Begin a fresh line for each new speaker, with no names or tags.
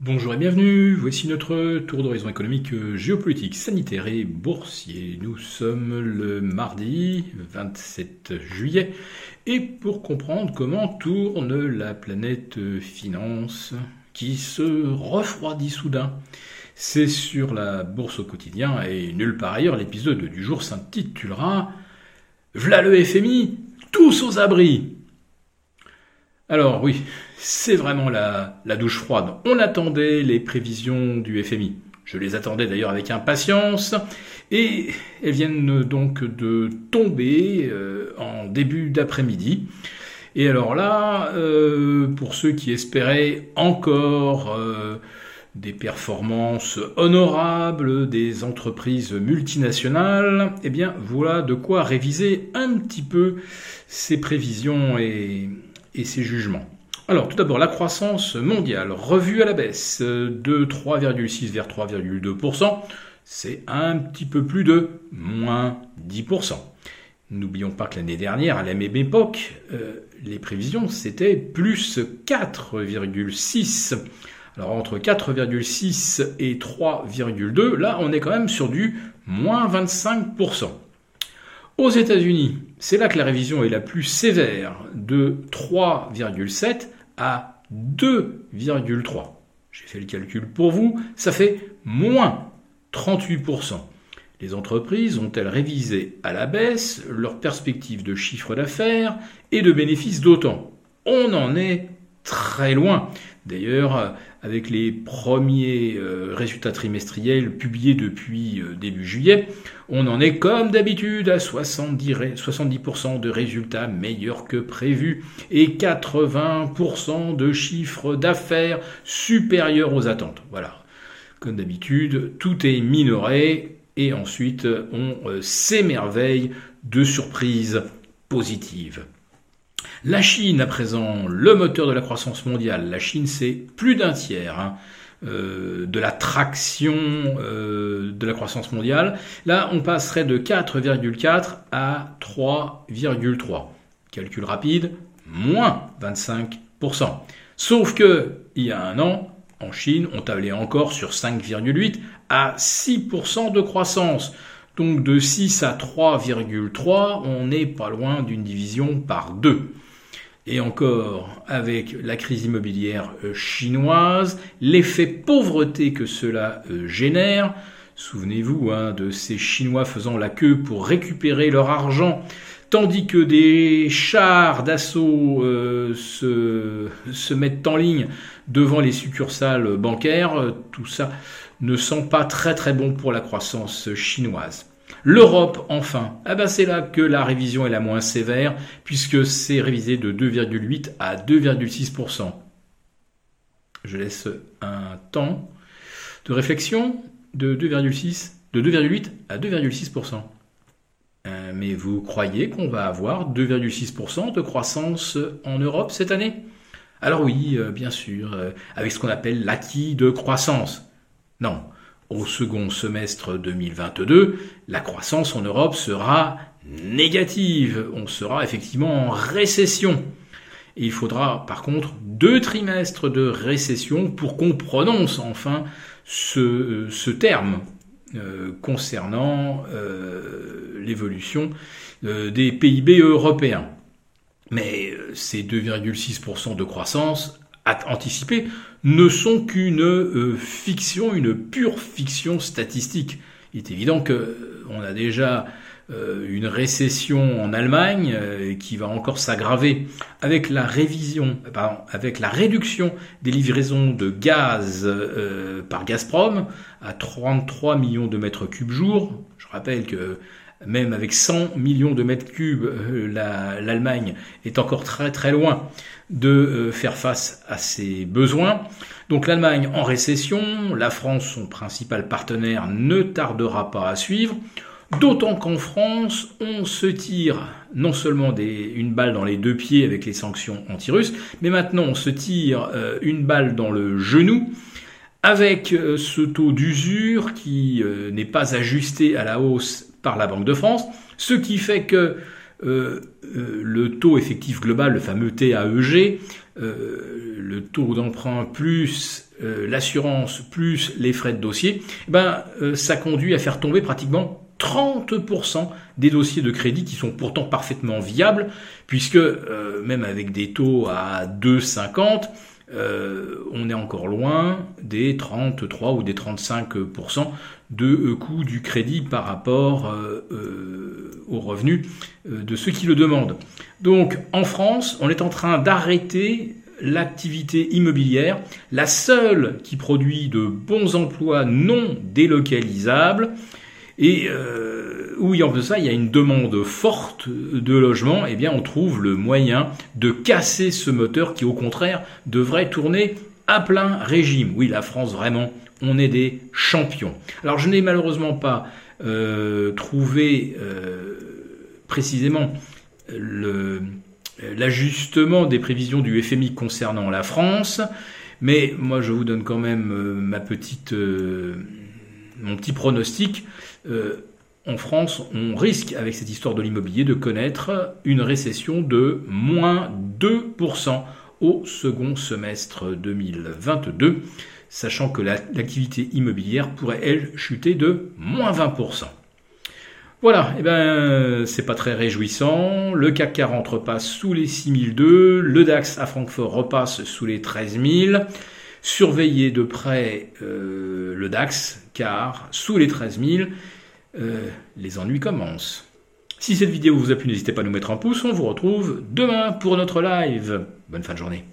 Bonjour et bienvenue, voici notre tour d'horizon économique, géopolitique, sanitaire et boursier. Nous sommes le mardi 27 juillet et pour comprendre comment tourne la planète finance qui se refroidit soudain, c'est sur la bourse au quotidien et nulle part ailleurs l'épisode du jour s'intitulera V'là le FMI, tous aux abris alors oui, c'est vraiment la, douche froide. On attendait les prévisions du FMI. Je les attendais d'ailleurs avec impatience. Et elles viennent donc de tomber euh, en début d'après-midi. Et alors là, euh, pour ceux qui espéraient encore euh, des performances honorables des entreprises multinationales, eh bien voilà de quoi réviser un petit peu ces prévisions et, et ses jugements. Alors, tout d'abord, la croissance mondiale, revue à la baisse de 3,6 vers 3,2%, c'est un petit peu plus de moins 10%. N'oublions pas que l'année dernière, à la même époque, euh, les prévisions, c'était plus 4,6. Alors entre 4,6 et 3,2, là, on est quand même sur du moins 25%. Aux États-Unis, c'est là que la révision est la plus sévère, de 3,7 à 2,3. J'ai fait le calcul pour vous, ça fait moins 38%. Les entreprises ont-elles révisé à la baisse leurs perspectives de chiffre d'affaires et de bénéfices d'autant? On en est très loin. D'ailleurs, avec les premiers euh, résultats trimestriels publiés depuis euh, début juillet, on en est comme d'habitude à 70%, 70 de résultats meilleurs que prévus et 80% de chiffres d'affaires supérieurs aux attentes. Voilà. Comme d'habitude, tout est minoré et ensuite on euh, s'émerveille de surprises positives. La Chine, à présent, le moteur de la croissance mondiale. La Chine, c'est plus d'un tiers hein, euh, de la traction euh, de la croissance mondiale. Là, on passerait de 4,4 à 3,3. Calcul rapide, moins 25%. Sauf que, il y a un an, en Chine, on tablait encore sur 5,8 à 6% de croissance. Donc de 6 à 3,3, on n'est pas loin d'une division par deux. Et encore, avec la crise immobilière euh, chinoise, l'effet pauvreté que cela euh, génère, souvenez-vous hein, de ces Chinois faisant la queue pour récupérer leur argent, tandis que des chars d'assaut euh, se mettent en ligne devant les succursales bancaires, tout ça ne sent pas très très bon pour la croissance chinoise. L'Europe, enfin, ah ben c'est là que la révision est la moins sévère, puisque c'est révisé de 2,8 à 2,6%. Je laisse un temps de réflexion de 2,6, de 2,8 à 2,6%. Euh, mais vous croyez qu'on va avoir 2,6% de croissance en Europe cette année? Alors oui, euh, bien sûr, euh, avec ce qu'on appelle l'acquis de croissance. Non, au second semestre 2022, la croissance en Europe sera négative. On sera effectivement en récession. Il faudra par contre deux trimestres de récession pour qu'on prononce enfin ce, terme euh, concernant euh, l'évolution euh, des PIB européens. Mais ces 2,6% de croissance anticipés ne sont qu'une euh, fiction, une pure fiction statistique. Il est évident que euh, on a déjà euh, une récession en Allemagne qui va encore s'aggraver avec la révision, avec la réduction des livraisons de gaz par Gazprom à 33 millions de mètres cubes jour. Je rappelle que même avec 100 millions de mètres cubes, euh, l'Allemagne est encore très très loin de euh, faire face à ses besoins. Donc l'Allemagne en récession, la France, son principal partenaire, ne tardera pas à suivre. D'autant qu'en France, on se tire non seulement une balle dans les deux pieds avec les sanctions anti-russes, mais maintenant on se tire euh, une balle dans le genou avec ce taux d'usure qui n'est pas ajusté à la hausse par la Banque de France, ce qui fait que euh, euh, le taux effectif global, le fameux TAEG, le taux d'emprunt plus l'assurance plus les frais de dossier, eh ben, ça conduit à faire tomber pratiquement 30% des dossiers de crédit qui sont pourtant parfaitement viables, puisque même avec des taux à 2,50, euh, on est encore loin des 33 ou des 35% de euh, coût du crédit par rapport euh, aux revenus de ceux qui le demandent. Donc en France, on est en train d'arrêter l'activité immobilière, la seule qui produit de bons emplois non délocalisables, et euh, oui, en plus de ça, il y a une demande forte de logement, eh bien on trouve le moyen de casser ce moteur qui au contraire devrait tourner à plein régime. Oui, la France vraiment, on est des champions. Alors je n'ai malheureusement pas euh, trouvé euh, précisément l'ajustement des prévisions du FMI concernant la France, mais moi je vous donne quand même ma petite, mon petit pronostic. Euh, en France, on risque, avec cette histoire de l'immobilier, de connaître une récession de moins 2% au second semestre 2022, sachant que l'activité immobilière pourrait, elle, chuter de moins 20%. Voilà, et eh ben c'est pas très réjouissant. Le CAC 40 repasse sous les 6002, le DAX à Francfort repasse sous les 13000. Surveillez de près euh, le DAX, car sous les 13000, euh, les ennuis commencent. Si cette vidéo vous a plu, n'hésitez pas à nous mettre un pouce. On vous retrouve demain pour notre live. Bonne fin de journée.